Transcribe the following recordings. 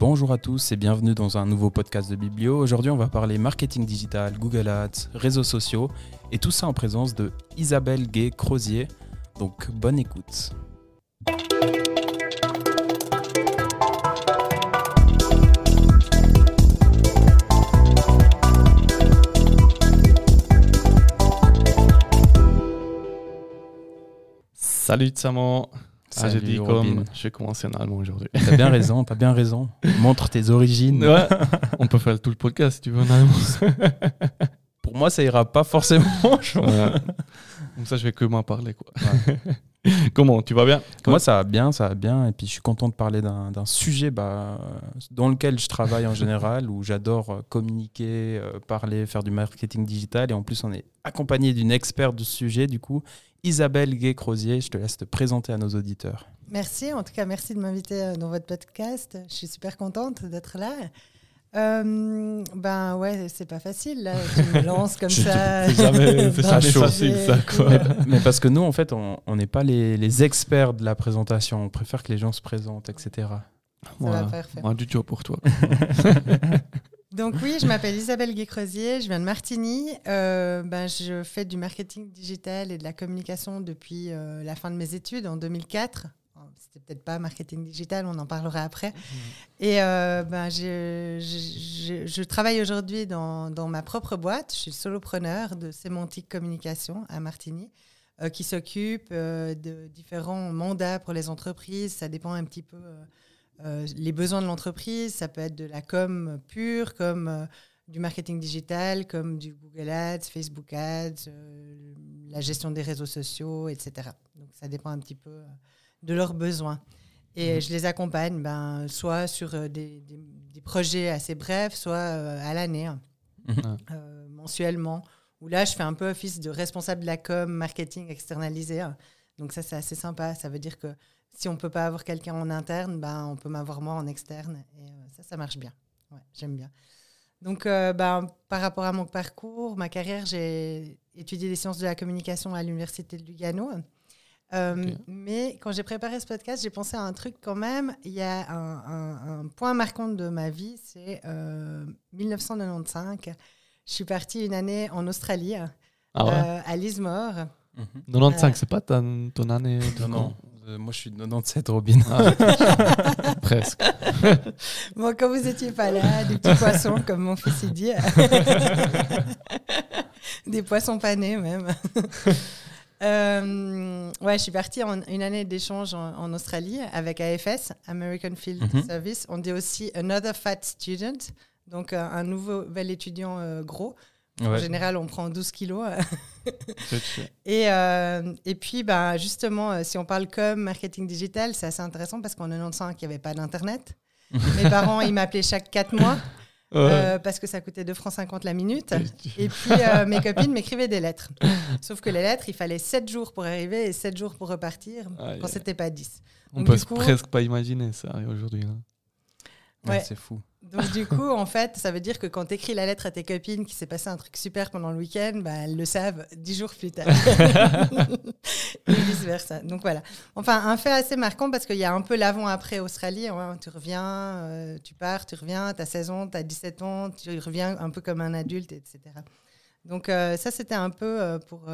Bonjour à tous et bienvenue dans un nouveau podcast de Biblio. Aujourd'hui, on va parler marketing digital, Google Ads, réseaux sociaux et tout ça en présence de Isabelle Gay-Crozier. Donc, bonne écoute. Salut Tsamo. Ah, j'ai dit Robin. comme je vais commencer en allemand aujourd'hui. T'as bien raison, t'as bien raison. Montre tes origines. Ouais, on peut faire tout le podcast si tu veux en allemand. Pour moi, ça ira pas forcément. Ouais. Comme ça, je vais que m'en parler. Quoi. Comment Tu vas bien Moi, ça va bien, ça va bien. Et puis, je suis content de parler d'un sujet bah, dans lequel je travaille en général, où j'adore euh, communiquer, euh, parler, faire du marketing digital. Et en plus, on est accompagné d'une experte du sujet, du coup, Isabelle Gay-Crozier. Je te laisse te présenter à nos auditeurs. Merci, en tout cas, merci de m'inviter euh, dans votre podcast. Je suis super contente d'être là. Euh, ben ouais, c'est pas facile, là. Tu me lances comme ça. c'est jamais- le facile, ça, quoi. Mais parce que nous, en fait, on n'est pas les, les experts de la présentation. On préfère que les gens se présentent, etc. va faire faire. moi, du job pour toi. Donc oui, je m'appelle Isabelle Guécrosier, je viens de Martigny. Euh, ben, je fais du marketing digital et de la communication depuis euh, la fin de mes études en 2004. C'était peut-être pas marketing digital, on en parlera après. Et euh, ben, je, je- je- je travaille aujourd'hui dans, dans ma propre boîte. Je suis solopreneur de Sémantique Communication à Martigny, euh, qui s'occupe euh, de différents mandats pour les entreprises. Ça dépend un petit peu les besoins de l'entreprise. Ça peut être de la com pure, comme du marketing digital, comme du Google Ads, Facebook Ads, euh, la gestion des réseaux sociaux, etc. Donc ça dépend un petit peu de leurs besoins. Et je les accompagne ben, soit sur euh, des, des- des projets assez brefs, soit euh, à l'année, hein, Mhm. euh, mensuellement. Où là, je fais un peu office de responsable de la com, marketing externalisé. hein. Donc ça, c'est assez sympa. Ça veut dire que si on ne peut pas avoir quelqu'un en interne, ben, on peut m'avoir moi en externe. Et euh, ça, ça marche bien. Ouais, J'aime bien. Donc, euh, ben, par rapport à mon parcours, ma carrière, j'ai étudié les sciences de la communication à l'université de Lugano. Euh. Mais quand j'ai préparé ce podcast, j'ai pensé à un truc quand même. Il y a un, un- un point marquant de ma vie, c'est euh, 1995. Je suis partie une année en Australie, Ah ouais? euh, à Lismore. 95, euh, c'est pas ta- ton année de Non, non. Euh, moi, je suis de 97, Robin. Ah, Presque. Bon, quand vous étiez pas là, des petits poissons, comme mon fils il dit. des poissons panés même. Euh, ouais, je suis partie en une année d'échange en, en Australie avec AFS, American Field Mhm. Service. On dit aussi Another Fat Student, donc euh, un nouvel étudiant euh, gros. En Ouais. général, on prend 12 kilos. Et, et puis, bah, justement, si on parle comme marketing digital, c'est assez intéressant parce qu'en 95, il n'y avait pas d'Internet. Mes parents, ils m'appelaient chaque 4 mois euh, parce que ça coûtait 2 francs 50 la minute. Et puis, euh, mes copines m'écrivaient des lettres. Sauf que les lettres, il fallait 7 jours pour arriver et 7 jours pour repartir Aïe, quand aïe. c'était pas 10. On Donc, peut coup- presque pas imaginer ça aujourd'hui. hein. Ouais, c'est fou. Donc, du coup, en fait, ça veut dire que quand tu écris la lettre à tes copines qui s'est passé un truc super pendant le week-end, bah, elles le savent 10 jours plus tard. et vice-versa. Donc, voilà. Enfin, un fait assez marquant parce qu'il y a un peu l'avant-après Australie. hein. Tu reviens, euh, tu pars, tu reviens, tu as 16 ans, tu as 17 ans, tu reviens un peu comme un adulte, etc. Donc, euh, ça, c'était un peu euh, pour,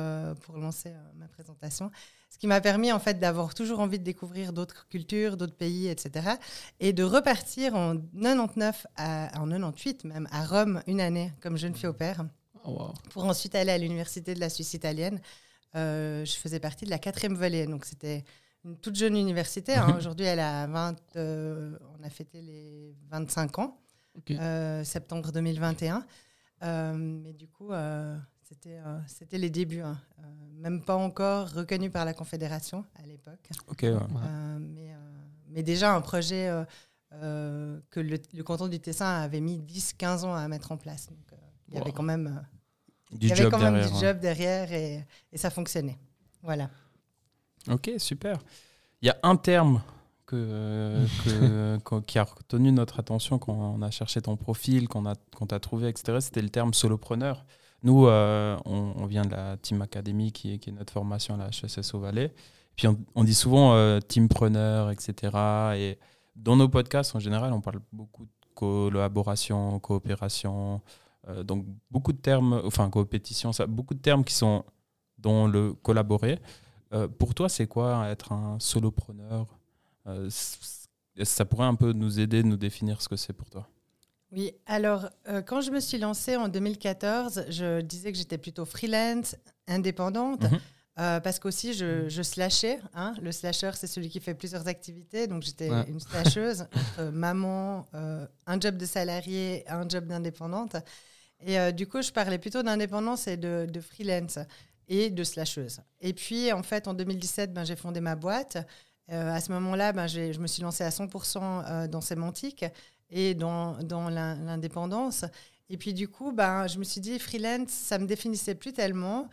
pour lancer ma présentation. Ce qui m'a permis, en fait, d'avoir toujours envie de découvrir d'autres cultures, d'autres pays, etc. Et de repartir en 99, à, en 98 même, à Rome, une année, comme jeune fille au père, Oh, wow. pour ensuite aller à l'université de la Suisse italienne. Euh, je faisais partie de la quatrième volée, donc c'était une toute jeune université. hein. Aujourd'hui, elle a 20, euh, on a fêté les 25 ans, euh, septembre 2021. Euh, mais du coup, c'était euh, c'était les débuts. hein. Euh, même pas encore reconnu par la Confédération à l'époque. Ok, ouais. Ouais. Euh, mais, euh, mais déjà un projet euh, euh, que le, le canton du Tessin avait mis 10-15 ans à mettre en place. Donc, euh, il y avait quand même, euh, Du il y avait job quand même derrière. du hein. job derrière et, et ça fonctionnait. Voilà. Ok, super. Il y a un terme que, qui a retenu notre attention quand on a cherché ton profil, qu'on a, qu'on t'a trouvé, etc. C'était le terme solopreneur. Nous, euh, on, vient de la Team Academy, qui est, notre formation à la HSS au Valais. Puis on, dit souvent euh, teampreneur, etc. Et Dans nos podcasts, en général, on parle beaucoup de collaboration, coopération, euh, donc beaucoup de termes, enfin coopétition, ça, beaucoup de termes qui sont dans le collaborer. Euh, pour toi, c'est quoi être un solopreneur? Ça pourrait un peu nous aider, nous définir ce que c'est pour toi? Oui, alors quand je me suis lancée en 2014, je disais que j'étais plutôt freelance, indépendante. Mhm. Euh, parce qu'aussi, je, mm. je slashais. Hein. Le slasher, c'est celui qui fait plusieurs activités. Donc, j'étais une slasheuse maman, euh, un job de salarié, un job d'indépendante. Et euh, du coup, je parlais plutôt d'indépendance et de, de, freelance et de slasheuse. Et puis, en fait, en 2017, ben, j'ai fondé ma boîte. à ce moment-là, ben, je me suis lancée à 100% dans sémantique et dans, dans l'indépendance. Et puis, du coup, ben, je me suis dit, freelance, ça me définissait plus tellement.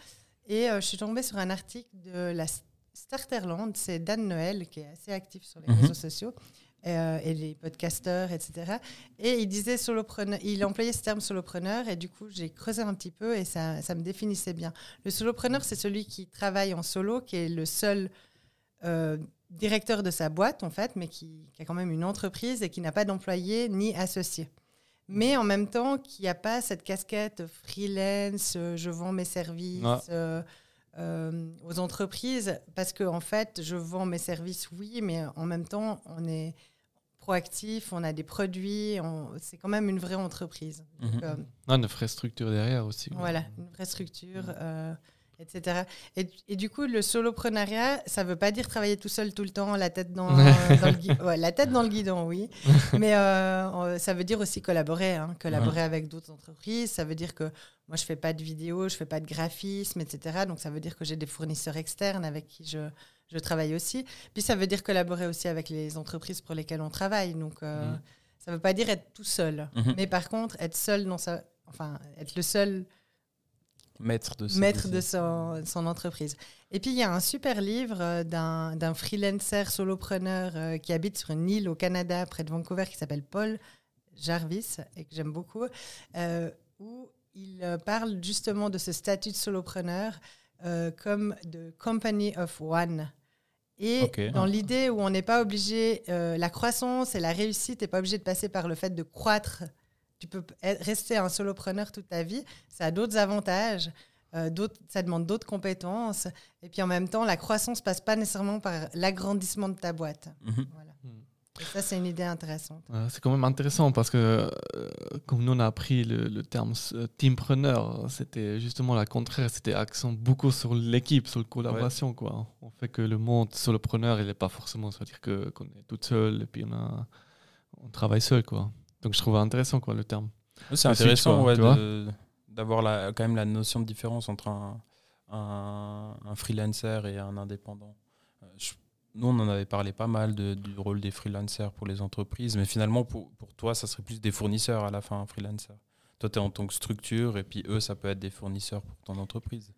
Et euh, je suis tombée sur un article de la Starterland, c'est Dan Noël qui est assez actif sur les mhm. réseaux sociaux. Euh, et les podcasteurs, etc. Et il disait solopreneur, il employait ce terme solopreneur, et du coup, j'ai creusé un petit peu et ça, ça me définissait bien. Le solopreneur, c'est celui qui travaille en solo, qui est le seul euh, directeur de sa boîte, en fait, mais qui, qui, a quand même une entreprise et qui n'a pas d'employé ni associé mais en même temps qu'il n'y a pas cette casquette freelance, euh, je vends mes services euh, euh, aux entreprises, parce qu'en en fait, je vends mes services, oui, mais en même temps, on est proactif, on a des produits, c'est quand même une vraie entreprise. Mhm. une vraie structure derrière aussi. Voilà, une vraie structure etc. Et, du coup, le soloprenariat, ça ne veut pas dire travailler tout seul tout le temps, la tête dans, le, guidon. la tête dans le guidon, oui. Mais euh, ça veut dire aussi collaborer, hein, collaborer avec d'autres entreprises. Ça veut dire que moi, je ne fais pas de vidéo, je ne fais pas de graphisme, etc. Donc, ça veut dire que j'ai des fournisseurs externes avec qui je, je, travaille aussi. Puis, ça veut dire collaborer aussi avec les entreprises pour lesquelles on travaille. Donc, euh, mmh. ça ne veut pas dire être tout seul. Mmh. Mais par contre, être seul dans sa... Enfin, être le seul maître de, maître de son, son, entreprise. Et puis, il y a un super livre euh, d'un freelancer solopreneur euh, qui habite sur une île au Canada, près de Vancouver, qui s'appelle Paul Jarvis, et que j'aime beaucoup, euh, où il parle justement de ce statut de solopreneur comme de company of one. Et dans l'idée où on n'est pas obligé, la croissance et la réussite n'est pas obligé de passer par le fait de croître tu peux rester un solopreneur toute ta vie. Ça a d'autres avantages. Euh, ça demande d'autres compétences. Et puis en même temps, la croissance passe pas nécessairement par l'agrandissement de ta boîte. Mhm. Voilà. Et ça, c'est une idée intéressante. c'est quand même intéressant parce que, euh, comme nous, on a appris le, terme euh, teampreneur, c'était justement la contraire. C'était accent beaucoup sur l'équipe, sur la collaboration. Quoi. On fait que le monde solopreneur, il n'est pas forcément, c'est-à-dire qu'on est tout seul et puis on, a, on travaille seul. Quoi. Donc je trouve intéressant quoi, le terme. C'est intéressant d'avoir quand même la notion de différence entre un, un, freelancer et un indépendant. Euh, nous, on en avait parlé pas mal de, du rôle des freelancers pour les entreprises, mais finalement, pour, pour, toi, ça serait plus des fournisseurs à la fin, un freelancer. Toi, tu es en tant que structure, et puis eux, ça peut être des fournisseurs pour ton entreprise.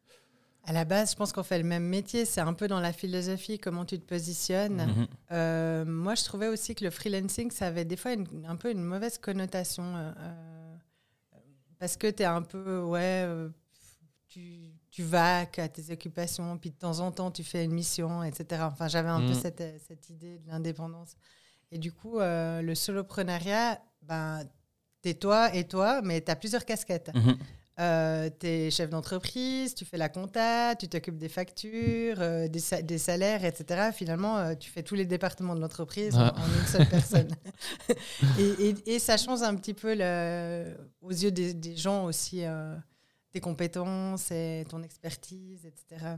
À la base, je pense qu'on fait le même métier. C'est un peu dans la philosophie, comment tu te positionnes. Mhm. Euh, moi, je trouvais aussi que le freelancing, ça avait des fois un peu une mauvaise connotation. Euh, euh, parce que tu es un peu, ouais, tu, tu vas à tes occupations, puis de temps en temps, tu fais une mission, etc. Enfin, j'avais un peu mhm. cette, cette, idée de l'indépendance. Et du coup, le soloprenariat, ben, t'es toi et toi, mais tu as plusieurs casquettes. Mhm. Euh, tu es chef d'entreprise, tu fais la compta, tu t'occupes des factures, euh, des, salaires, etc. Finalement, euh, tu fais tous les départements de l'entreprise en, une seule personne. et, ça change un petit peu le, aux yeux des, gens aussi tes compétences et ton expertise, etc.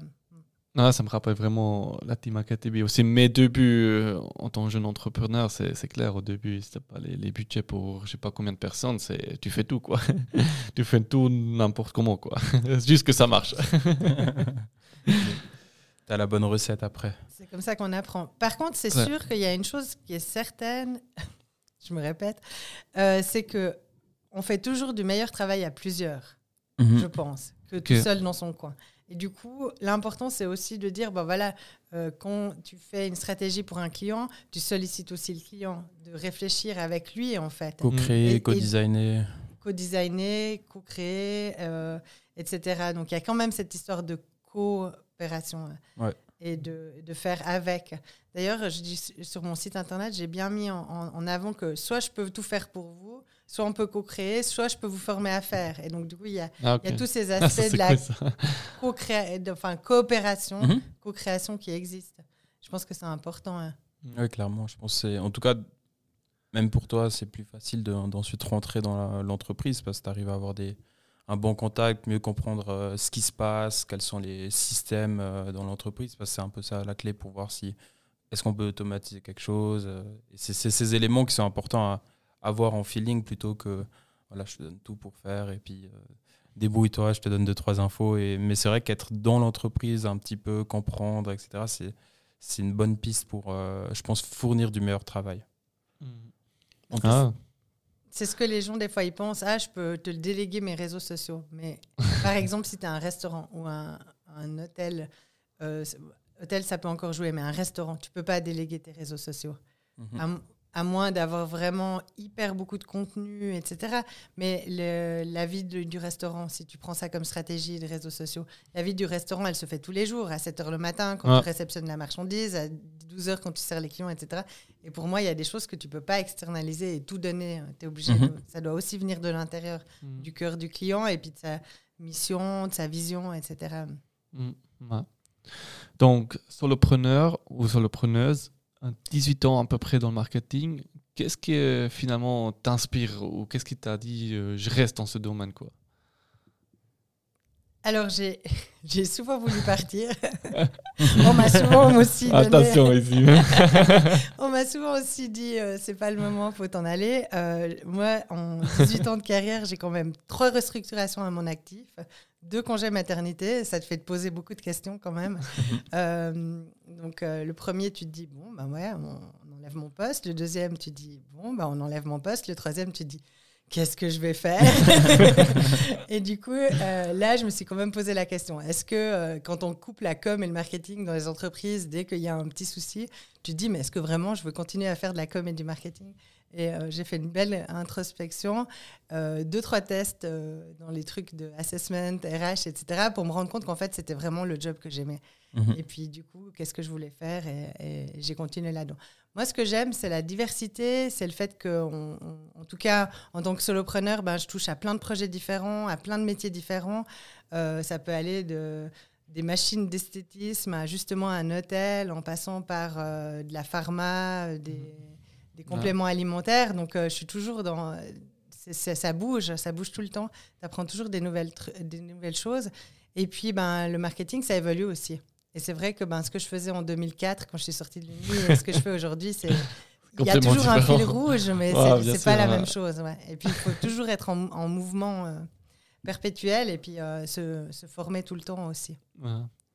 Non, ça me rappelle vraiment la Team Academy aussi. Mes débuts euh, en tant que jeune entrepreneur, c'est clair. Au début, c'était pas les, les, budgets pour je sais pas combien de personnes. C'est tu fais tout quoi. tu fais tout n'importe comment quoi. c'est juste que ça marche. tu as la bonne recette après. C'est comme ça qu'on apprend. Par contre, c'est sûr qu'il y a une chose qui est certaine. je me répète, euh, c'est que on fait toujours du meilleur travail à plusieurs. Mhm. Je pense que tout seul dans son coin. Et du coup, l'important, c'est aussi de dire, bah voilà, euh, quand tu fais une stratégie pour un client, tu sollicites aussi le client, de réfléchir avec lui, en fait. Co-créer, co-designer. Co-designer, co-créer, euh, etc. Donc, il y a quand même cette histoire de coopération. Et de, de faire avec. D'ailleurs, je dis sur mon site internet, j'ai bien mis en, en, avant que soit je peux tout faire pour vous, soit on peut co-créer, soit je peux vous former à faire. Et donc, du coup, il y a, Ah, il y a tous ces Ah, aspects de la cool, de- enfin, coopération, Mhm. co-création qui existent. Je pense que c'est important. hein. Oui, clairement. Je pense en tout cas, même pour toi, c'est plus facile de- d'ensuite rentrer dans l'entreprise parce que tu arrives à avoir des, un bon contact, mieux comprendre euh, ce qui se passe, quels sont les systèmes euh, dans l'entreprise. Parce que c'est un peu ça la clé pour voir si est-ce qu'on peut automatiser quelque chose. euh, c'est ces éléments qui sont importants à avoir en feeling plutôt que voilà, je te donne tout pour faire et puis euh, débrouille-toi, je te donne deux trois infos. Et, mais c'est vrai qu'être dans l'entreprise, un petit peu comprendre, etc. C'est c'est une bonne piste pour, euh, je pense, fournir du meilleur travail. En plus, Ah, C'est ce que les gens, des fois, ils pensent Ah, je peux te déléguer mes réseaux sociaux. Mais par exemple, si tu as un restaurant ou un, un hôtel, euh, hôtel, ça peut encore jouer, mais un restaurant, tu peux pas déléguer tes réseaux sociaux. mhm. à, à moins d'avoir vraiment hyper beaucoup de contenu, etc. Mais le- la vie de- du restaurant, si tu prends ça comme stratégie de réseaux sociaux, la vie du restaurant, elle se fait tous les jours, à 7 h le matin, quand tu réceptionnes la marchandise, à 12 h quand tu sers les clients, etc. Et pour moi, il y a des choses que tu peux pas externaliser et tout donner. Es obligé. Mhm. de- ça doit aussi venir de l'intérieur, mm, du cœur du client et puis de sa mission, de sa vision, etc. mm, ouais. Donc, solopreneur ou solopreneuse, 18 ans à peu près dans le marketing, qu'est-ce qui euh, finalement t'inspire ou qu'est-ce qui t'a dit euh, je reste dans ce domaine quoi? Alors, j'ai j'ai souvent voulu partir. On m'a souvent aussi donné... Attention ici. On m'a souvent aussi dit euh, c'est pas le moment, faut t'en aller. Euh, moi, en 18 ans de carrière, j'ai quand même trois restructurations à mon actif, deux congés maternité. Ça te fait te poser beaucoup de questions quand même. Euh, donc euh, le premier, tu te dis bon bah ouais, on, on enlève mon poste. Le deuxième, tu te dis bon bah on enlève mon poste. Le troisième, tu te dis qu'est-ce que je vais faire? Et du coup, euh, là, je me suis quand même posé la question est-ce que quand on coupe la com et le marketing dans les entreprises, dès qu'il y a un petit souci, tu te dis mais est-ce que vraiment je veux continuer à faire de la com et du marketing? Et euh, j'ai fait une belle introspection, euh, deux trois tests euh, dans les trucs de assessment, RH, etc. pour me rendre compte qu'en fait c'était vraiment le job que j'aimais. Mhm. Et puis, du coup, qu'est-ce que je voulais faire Et, et j'ai continué là-dedans. Moi, ce que j'aime, c'est la diversité, c'est le fait que, on- on- en tout cas, en tant que solopreneur, ben, je touche à plein de projets différents, à plein de métiers différents. Ça peut aller de des machines d'esthétisme à justement un hôtel, en passant par de la pharma, des, des compléments alimentaires. Donc, euh, je suis toujours dans... c'est- c'est- ça bouge, ça bouge tout le temps. Tu apprends toujours des nouvelles, des nouvelles choses. Et puis, ben, le marketing, ça évolue aussi. Et c'est vrai que ben, ce que je faisais en 2004, quand je suis sortie de l'Uni, et ce que je fais aujourd'hui, c'est. Il y a toujours un fil rouge, mais Ouais, c'est- pas la ouais. même chose. ouais. Et puis, il faut toujours être en, en mouvement euh, perpétuel et puis euh, se, se former tout le temps aussi.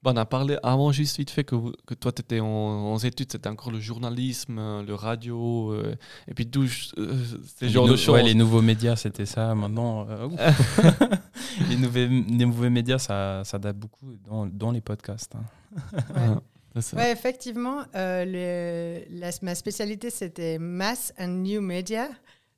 Bon, on a parlé avant juste vite fait que, vous- que toi tu étais en, en études, c'était encore le journalisme, euh, le radio, euh, et puis tout euh, ces Les genres de choses. ouais, les nouveaux médias, c'était ça. Maintenant, euh, les, nouveaux, les nouveaux médias, ça, ça date beaucoup dans, dans les podcasts. hein. Ouais. Ouais, effectivement, euh, le- la- ma spécialité, c'était Mass and New Media.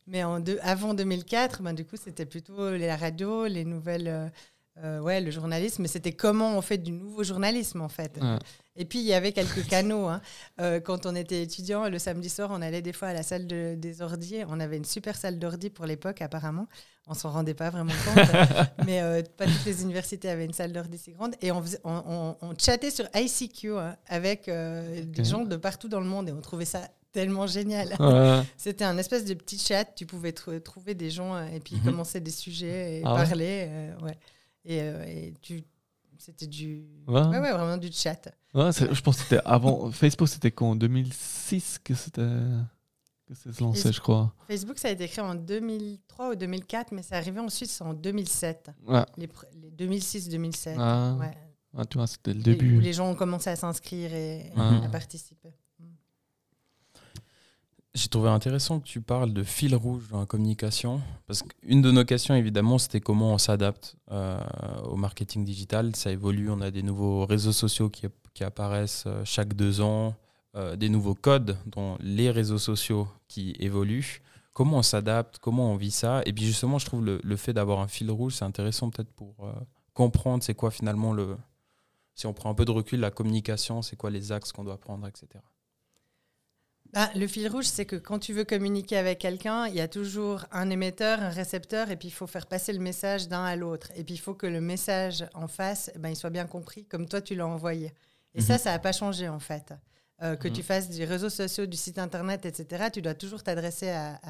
Mais en deux- avant 2004, ben, du coup, c'était plutôt la radio, les nouvelles, euh, ouais, le journalisme. Mais c'était comment on fait du nouveau journalisme, en fait. Ouais. Et puis, il y avait quelques canaux. hein. Euh, quand on était étudiant, le samedi soir, on allait des fois à la salle de- des ordiers. On avait une super salle d'ordi pour l'époque, apparemment. On s'en rendait pas vraiment compte. mais euh, pas toutes les universités avaient une salle d'ordi si grande. Et on, faisait- on, on- on chattait sur ICQ hein, avec euh, des gens de partout dans le monde. Et on trouvait ça tellement génial. Ouais. C'était un espèce de petit chat. Tu pouvais tr- trouver des gens et puis Mhm. commencer des sujets et Ah parler. ouais. Et, euh, et tu... C'était du... Ouais. Ouais, ouais, vraiment du chat. Ouais, c'est- je pense que c'était avant. Facebook, c'était qu'en 2006 que c'était que ça se lançait, Et- je crois. Facebook, ça a été créé en 2003 ou 2004, mais c'est arrivé ensuite c'est en 2007. Ouais. Les, les 2006-2007. Ah. ouais. Ah, tu vois, c'était le début. Où les gens ont commencé à s'inscrire et Ah. à participer. J'ai trouvé intéressant que tu parles de fil rouge dans la communication, parce qu'une de nos questions, évidemment, c'était comment on s'adapte euh, au marketing digital. Ça évolue, on a des nouveaux réseaux sociaux qui, qui apparaissent euh, chaque deux ans, euh, des nouveaux codes dans les réseaux sociaux qui évoluent. Comment on s'adapte, comment on vit ça? Et puis justement, je trouve le, le fait d'avoir un fil rouge, c'est intéressant peut-être pour comprendre c'est quoi finalement le, si on prend un peu de recul, la communication, c'est quoi les axes qu'on doit prendre, etc. Bah, le fil rouge, c'est que quand tu veux communiquer avec quelqu'un, il y a toujours un émetteur, un récepteur, et puis il faut faire passer le message d'un à l'autre. Et puis il faut que le message en face, ben, il soit bien compris comme toi tu l'as envoyé. Et ça, mhm. ça n'a pas changé en fait. Euh, que mhm. tu fasses des réseaux sociaux, du site internet, etc., tu dois toujours t'adresser à,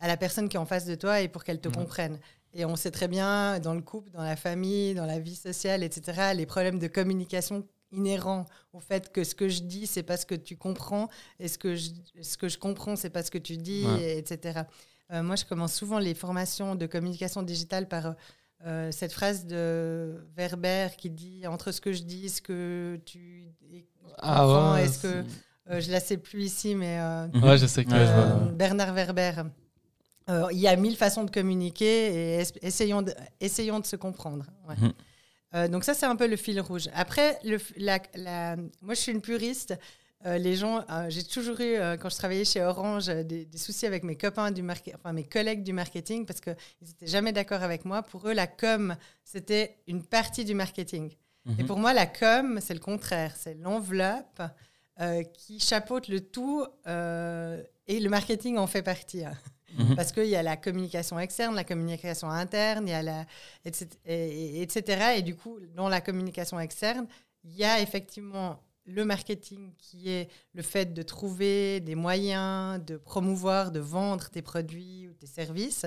à, la personne qui est en face de toi et pour qu'elle te mhm. comprenne. Et on sait très bien, dans le couple, dans la famille, dans la vie sociale, etc., les problèmes de communication inhérent au fait que ce que je dis, c'est pas ce que tu comprends, et ce que je, ce que je comprends, c'est pas ce que tu dis, etc. Euh, moi, je commence souvent les formations de communication digitale par euh, cette phrase de Werber qui dit entre ce que je dis, ce que tu ah comprends, est-ce que euh, je la sais plus ici, mais ouais, je sais que Bernard Werber. il y a mille façons de communiquer et essayons de, essayons de se comprendre. Hum. Euh, donc ça, c'est un peu le fil rouge. Après, le, la, moi, je suis une puriste. Euh, les gens, euh, j'ai toujours eu, quand je travaillais chez Orange, des, soucis avec mes copains du enfin mes collègues du marketing parce qu'ils n'étaient jamais d'accord avec moi. Pour eux, la com, c'était une partie du marketing. Et mhm. pour moi, la com, c'est le contraire. C'est l'enveloppe qui chapeaute le tout et le marketing en fait partie. Hein. Mhm. Parce qu'il y a la communication externe, la communication interne, il y a la, etc., et, etc. Et du coup, dans la communication externe, il y a effectivement le marketing qui est le fait de trouver des moyens de promouvoir, de vendre tes produits ou tes services.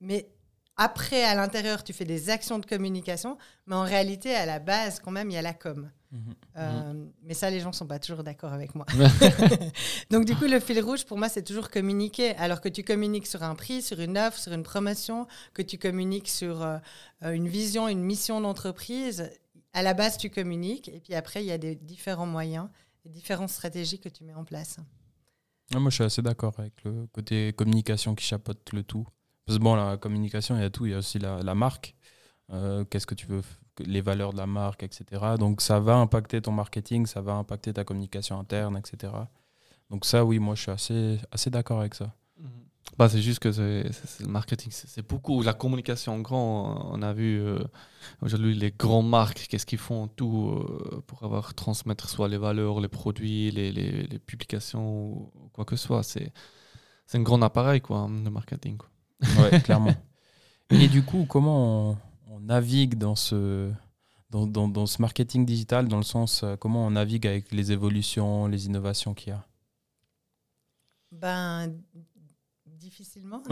Mais après, à l'intérieur, tu fais des actions de communication, mais en réalité, à la base, quand même, il y a la com. Mhm. Euh, mhm. mais ça, les gens ne sont pas toujours d'accord avec moi. Donc, du coup, le fil rouge, pour moi, c'est toujours communiquer. Alors que tu communiques sur un prix, sur une offre, sur une promotion, que tu communiques sur euh, une vision, une mission d'entreprise, à la base, tu communiques. Et puis après, il y a des différents moyens différentes stratégies que tu mets en place. Ah, moi, je suis assez d'accord avec le côté communication qui chapeaute le tout. Parce que bon, la communication, il y a tout. Il y a aussi la, marque. Euh, qu'est-ce que tu veux les valeurs de la marque, etc. Donc ça va impacter ton marketing, ça va impacter ta communication interne, etc. Donc ça, oui, moi, je suis assez, assez d'accord avec ça. Mhm. Bah, c'est juste que le marketing, c'est, beaucoup. La communication en grand, on a vu euh, aujourd'hui les grandes marques, qu'est-ce qu'ils font tout euh, pour avoir transmettre soit les valeurs, les produits, les, les, publications, ou quoi que ce soit. C'est, un grand appareil, quoi, le marketing. Ouais, clairement. Et du coup, comment on, navigue dans ce, dans, dans, dans, ce marketing digital, dans le sens, euh, comment on navigue avec les évolutions, les innovations qu'il y a? Ben, difficilement.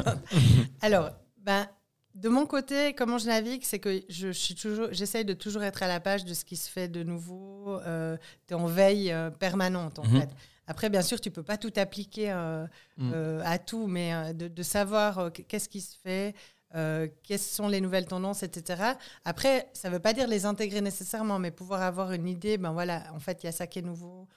Alors, ben, de mon côté, comment je navigue, c'est que je, suis toujours, j'essaye de toujours être à la page de ce qui se fait de nouveau. Euh, tu es en veille euh, permanente, en mhm. fait. Après, bien sûr, tu peux pas tout appliquer euh, mm. euh, à tout, mais euh, de, savoir qu'est-ce qui se fait, quelles sont les nouvelles tendances, etc. Après, ça ne veut pas dire les intégrer nécessairement, mais pouvoir avoir une idée, ben voilà, en fait, il y a ça qui est nouveau.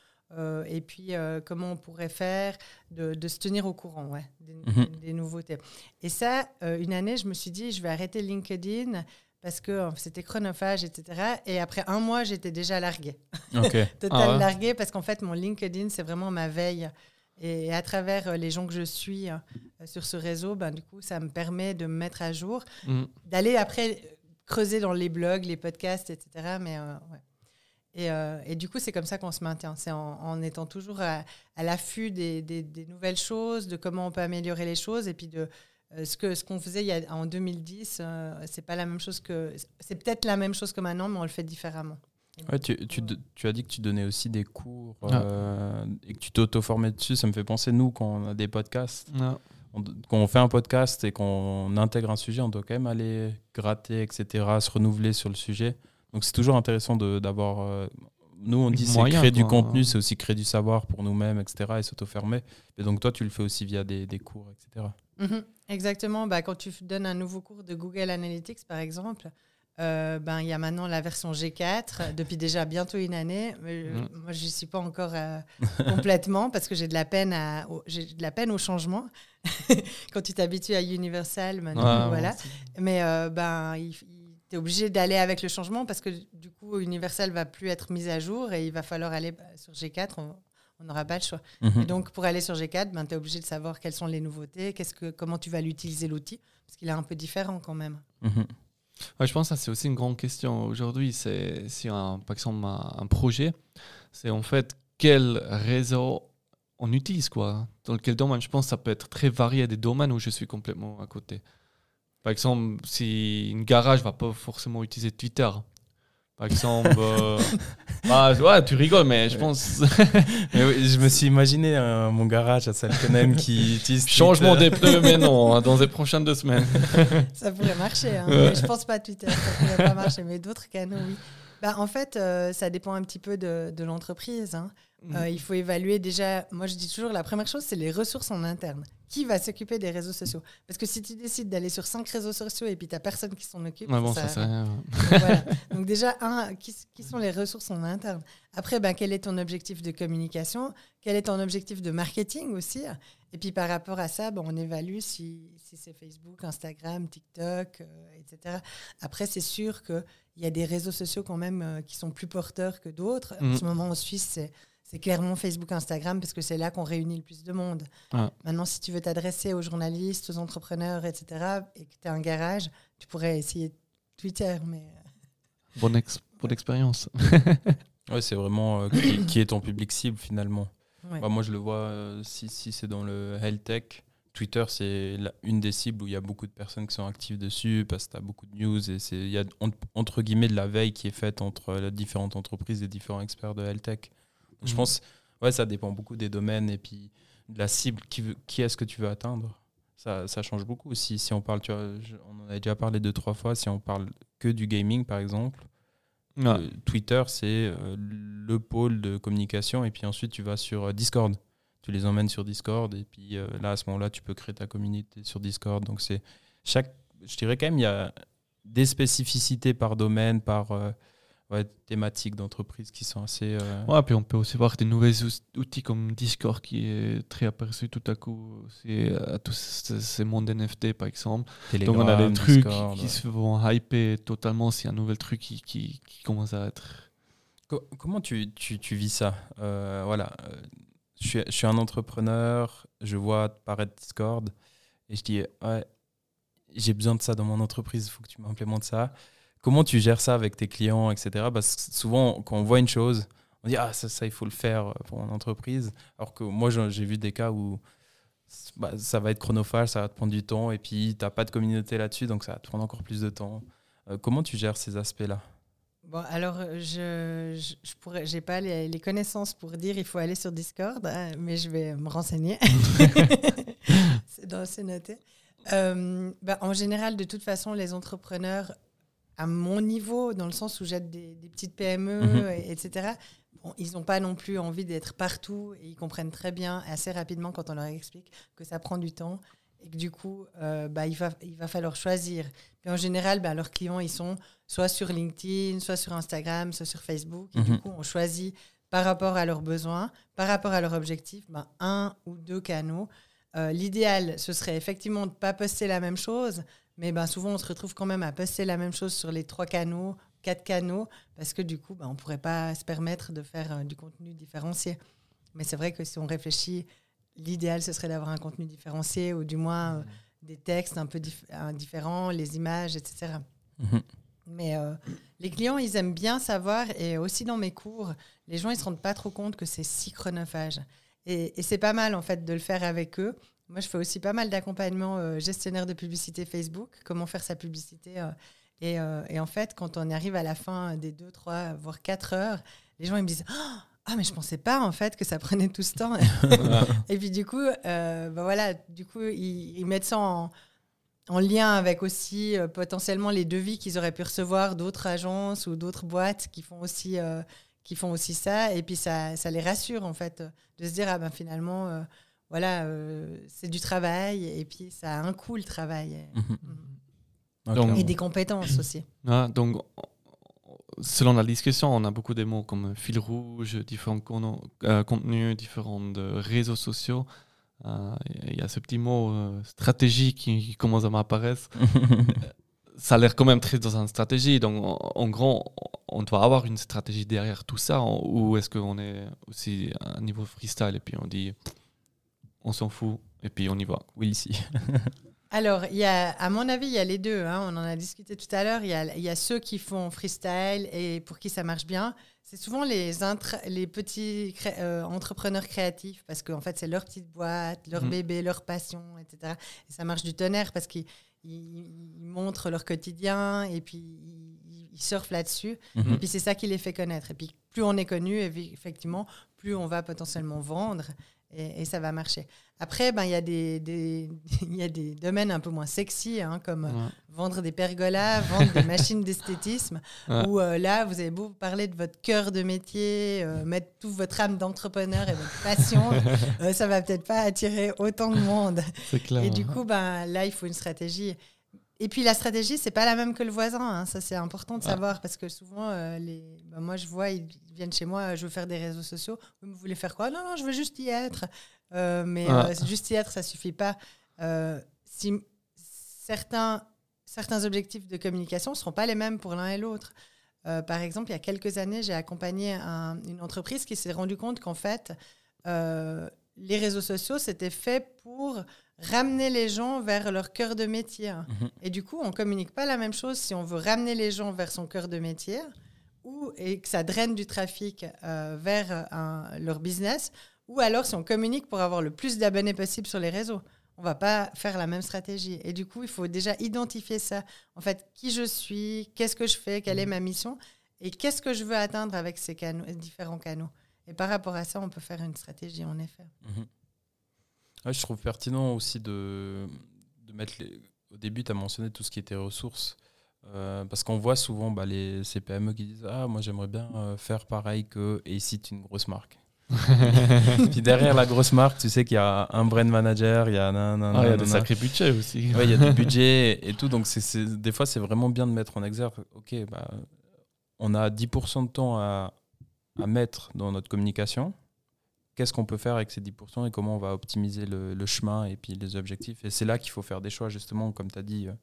et puis, comment on pourrait faire de, se tenir au courant ouais, des, des, nouveautés. Et ça, une année, je me suis dit, je vais arrêter LinkedIn parce que euh, c'était chronophage, etc. Et après un mois, j'étais déjà larguée. Total ah larguée parce qu'en fait, mon LinkedIn, c'est vraiment ma veille. Et à travers euh, les gens que je suis euh, sur ce réseau, ben, du coup, ça me permet de me mettre à jour, mm. d'aller après creuser dans les blogs, les podcasts, etc. Mais, et, et, du coup, c'est comme ça qu'on se maintient. C'est en, étant toujours à, l'affût des, des, nouvelles choses, de comment on peut améliorer les choses et puis de, euh, ce que ce qu'on faisait il y a, en 2010, euh, c'est pas la même chose que c'est peut-être la même chose que maintenant, mais on le fait différemment. Ouais, tu, tu, tu, as dit que tu donnais aussi des cours ah. euh, et que tu t'auto-formais dessus. Ça me fait penser, nous, quand on a des podcasts, ah. quand on fait un podcast et qu'on intègre un sujet, on doit quand même aller gratter, etc., se renouveler sur le sujet. Donc c'est toujours intéressant d'avoir. nous, on dit c'est créer du contenu, c'est aussi créer du savoir pour nous-mêmes, etc., et s'auto-fermer. Et donc toi, tu le fais aussi via des, des cours, etc. Mhm. exactement. Bah, quand tu donnes un nouveau cours de Google Analytics, par exemple, euh, ben, il y a maintenant la version G4 depuis déjà bientôt une année. Mhm. Moi, je n'y suis pas encore euh, complètement parce que j'ai de la peine à, j'ai de la peine au changement. quand tu t'habitues à Universal, maintenant, voilà. Mais euh, ben, tu es obligé d'aller avec le changement parce que du coup, Universal va plus être mis à jour et il va falloir aller bah, sur G4 on n'aura pas le choix. Mhm. Et donc, pour aller sur G4, ben, tu es obligé de savoir quelles sont les nouveautés, qu'est-ce que, comment tu vas l'utiliser l'outil, parce qu'il est un peu différent quand même. Mhm. je pense que c'est aussi une grande question aujourd'hui. C'est si un, par exemple un, projet, c'est en fait quel réseau on utilise quoi. Dans quel domaine Je pense que ça peut être très varié des domaines où je suis complètement à côté. Par exemple, si une garage va pas forcément utiliser Twitter, par exemple. Euh, bah, ouais, tu rigoles, mais je pense. mais je me suis imaginé euh, mon garage à Salconen qui utilise. Changement des pneus, mais non, hein, dans les prochaines deux semaines. ça pourrait marcher, hein, mais je pense pas Twitter, ça pourrait pas marcher, mais d'autres canaux, oui. Bah, en fait, euh, ça dépend un petit peu de, de l'entreprise. Hein. Mm. Euh, il faut évaluer déjà, moi je dis toujours, la première chose, c'est les ressources en interne. Qui va s'occuper des réseaux sociaux? Parce que si tu décides d'aller sur cinq réseaux sociaux et puis tu n'as personne qui s'en occupe, bon, ça, ça Donc, Donc déjà, un, qui, sont les ressources en interne? Après, ben, quel est ton objectif de communication? Quel est ton objectif de marketing aussi? Et puis par rapport à ça, ben, on évalue si, si c'est Facebook, Instagram, TikTok, euh, etc. Après, c'est sûr qu'il y a des réseaux sociaux quand même euh, qui sont plus porteurs que d'autres. En mm. ce moment, en Suisse, c'est c'est clairement Facebook, Instagram, parce que c'est là qu'on réunit le plus de monde. Maintenant, si tu veux t'adresser aux journalistes, aux entrepreneurs, etc., et que tu as un garage, tu pourrais essayer Twitter. Mais... Euh. Bonne, expérience. ouais, c'est vraiment euh, qui, est ton public cible finalement. Bah, moi, je le vois, euh, si, si c'est dans le health tech, Twitter, c'est une des cibles où il y a beaucoup de personnes qui sont actives dessus parce que tu as beaucoup de news et il y a entre guillemets de la veille qui est faite entre les différentes entreprises et différents experts de health tech. Je mm. pense, ouais, ça dépend beaucoup des domaines et puis de la cible. Qui, qui est-ce que tu veux atteindre ça, ça, change beaucoup aussi. Si on parle, tu vois, on en a déjà parlé deux, trois fois, si on parle que du gaming, par exemple, euh, Twitter, c'est euh, le pôle de communication. Et puis ensuite, tu vas sur euh, Discord. Tu les emmènes sur Discord. Et puis là, à ce moment-là, tu peux créer ta communauté sur Discord. Donc, c'est chaque. Je dirais quand même, il y a des spécificités par domaine, par ouais, thématiques d'entreprise qui sont assez. Euh, ouais, puis on peut aussi voir des nouveaux outils comme Discord qui est très aperçu tout à coup c'est à tous ces mondes NFT par exemple. Donc on a des trucs qui se vont hyper totalement s'il y a un nouvel truc qui, qui, qui commence à être. comment tu, tu, tu vis ça? Euh, Voilà, euh, je suis, un entrepreneur, je vois apparaître Discord et je dis ouais, j'ai besoin de ça dans mon entreprise, il faut que tu m'implémentes ça. Comment tu gères ça avec tes clients, etc. Parce que souvent, quand on voit une chose, on dit Ah, ça, il faut le faire pour une entreprise. Alors que moi, j'ai vu des cas où bah, ça va être chronophage, ça va te prendre du temps, et puis tu n'as pas de communauté là-dessus, donc ça va te prendre encore plus de temps. Euh, comment tu gères ces aspects-là? Bon, alors, je je, pourrais, j'ai pas les, connaissances pour dire il faut aller sur Discord, hein, mais je vais me renseigner. c'est noté. Euh, bah, en général, de toute façon, les entrepreneurs à mon niveau, dans le sens où j'aide des, petites PME, mhm. etc. ils n'ont pas non plus envie d'être partout et ils comprennent très bien assez rapidement quand on leur explique que ça prend du temps et que du coup, euh, bah, il, va, il va falloir choisir. en général, bah, leurs clients, ils sont soit sur LinkedIn, soit sur Instagram, soit sur Facebook. Et du mhm. coup, on choisit par rapport à leurs besoins, par rapport à leurs objectifs, bah, un ou deux canaux. Euh, l'idéal, ce serait effectivement de ne pas poster la même chose, mais ben, souvent, on se retrouve quand même à poster la même chose sur les trois canaux, quatre canaux, parce que du coup, ben, on ne pourrait pas se permettre de faire euh, du contenu différencié. Mais c'est vrai que si on réfléchit, l'idéal, ce serait d'avoir un contenu différencié, ou du moins euh, des textes un peu différents, les images, etc. Mhm. Mais euh, les clients, ils aiment bien savoir, et aussi dans mes cours, les gens, ils ne se rendent pas trop compte que c'est si chronophage. Et, et c'est pas mal, en fait, de le faire avec eux. Moi, je fais aussi pas mal d'accompagnement euh, gestionnaire de publicité Facebook, comment faire sa publicité. Euh, euh, et, en fait, quand on arrive à la fin des deux, trois, voire quatre heures, les gens ils me disent Ah, mais je pensais pas en fait que ça prenait tout ce temps. et puis du coup, bah voilà, du coup, ils, mettent ça en, en, lien avec aussi potentiellement les devis qu'ils auraient pu recevoir d'autres agences ou d'autres boîtes qui font aussi qui font aussi ça. Et puis ça, ça les rassure en fait de se dire ah ben finalement voilà, euh, c'est du travail et puis ça a un coût le travail. Mhm. Mhm. et des compétences aussi. Ah, donc, selon la discussion, on a beaucoup de mots comme fil rouge, différents euh, contenus, différents euh, réseaux sociaux. Il y a ce petit mot stratégie qui, commence à m'apparaître. ça a l'air quand même très dans une stratégie. Donc, en, en, gros, on doit avoir une stratégie derrière tout ça. Ou est-ce qu'on est aussi à un niveau freestyle et puis on dit on s'en fout, et puis on y va. Oui, ici. Alors, il y a, à mon avis, il y a les deux. hein. On en a discuté tout à l'heure. Il y a, il y a ceux qui font freestyle et pour qui ça marche bien. C'est souvent les, intra- les petits cré- euh, entrepreneurs créatifs parce qu'en fait, c'est leur petite boîte, leur Mhm. bébé, leur passion, etc. Et ça marche du tonnerre parce qu'ils ils- ils montrent leur quotidien et puis ils, ils surfent là-dessus. Mhm. Et puis c'est ça qui les fait connaître. Et puis plus on est connu, effectivement, plus on va potentiellement vendre et, et ça va marcher. Après, ben, il y, a des- des- y a des domaines un peu moins sexy, hein, comme euh, Ouais. vendre des pergolas, vendre des machines d'esthétisme, Ouais. où euh, là, vous avez beau parler de votre cœur de métier, euh, mettre toute votre âme d'entrepreneur et votre passion, euh, ça va peut-être pas attirer autant de monde. Clair. Et du coup, ben, là, il faut une stratégie. Et puis la stratégie, c'est pas la même que le voisin. hein. Ça, c'est important de savoir parce que souvent, euh, les... ben, moi, je vois, ils viennent chez moi, je veux faire des réseaux sociaux. Vous voulez faire quoi? Non, non, je veux juste y être. Euh, mais euh, juste y être, ça suffit pas. Si certains, certains objectifs de communication ne seront pas les mêmes pour l'un et l'autre. Par exemple, il y a quelques années, j'ai accompagné un- une entreprise qui s'est rendu compte qu'en fait, les réseaux sociaux, c'était fait pour ramener les gens vers leur cœur de métier. Mhm. Et du coup, on communique pas la même chose si on veut ramener les gens vers son cœur de métier ou et que ça draine du trafic euh, vers un- leur business, ou alors si on communique pour avoir le plus d'abonnés possible sur les réseaux. On va pas faire la même stratégie. Et du coup, il faut déjà identifier ça. En fait, qui je suis, qu'est-ce que je fais, quelle est ma mission, et qu'est-ce que je veux atteindre avec ces canaux, différents canaux. Et par rapport à ça, on peut faire une stratégie, en effet. Mhm. Ouais, je trouve pertinent aussi de, de mettre les... Au début, tu as mentionné tout ce qui était ressources. Euh, parce qu'on voit souvent bah, les ces PME qui disent Ah, moi j'aimerais bien euh, faire pareil que. Et ils citent une grosse marque. Puis derrière la grosse marque, tu sais qu'il y a un brand manager, il y a, nan, nan, Ah, il y a nan, des nan. sacrés budgets aussi. Ouais, il y a du budget et tout. Donc, c'est, c'est- des fois, c'est vraiment bien de mettre en exergue. Ok, bah, on a 10% de temps à, à mettre dans notre communication. Qu'est-ce qu'on peut faire avec ces 10% et comment on va optimiser le, chemin et puis les objectifs. Et c'est là qu'il faut faire des choix, justement, comme tu as dit. euh,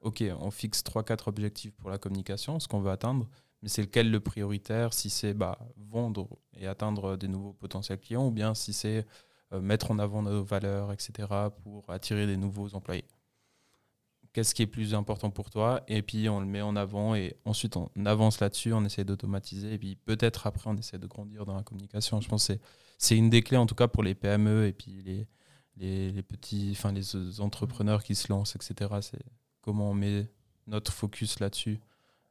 ok, on fixe 3-4 objectifs pour la communication, ce qu'on veut atteindre. Mais c'est lequel le prioritaire Si c'est bah, vendre et atteindre des nouveaux potentiels clients ou bien si c'est euh, mettre en avant nos valeurs, etc., pour attirer des nouveaux employés. Qu'est-ce qui est plus important pour toi Et puis on le met en avant et ensuite on avance là-dessus, on essaie d'automatiser et puis peut-être après on essaie de grandir dans la communication. Je pense que c'est- c'est une des clés en tout cas pour les PME et puis les, les, les petits, enfin les entrepreneurs qui se lancent, etc. C'est comment on met notre focus là-dessus.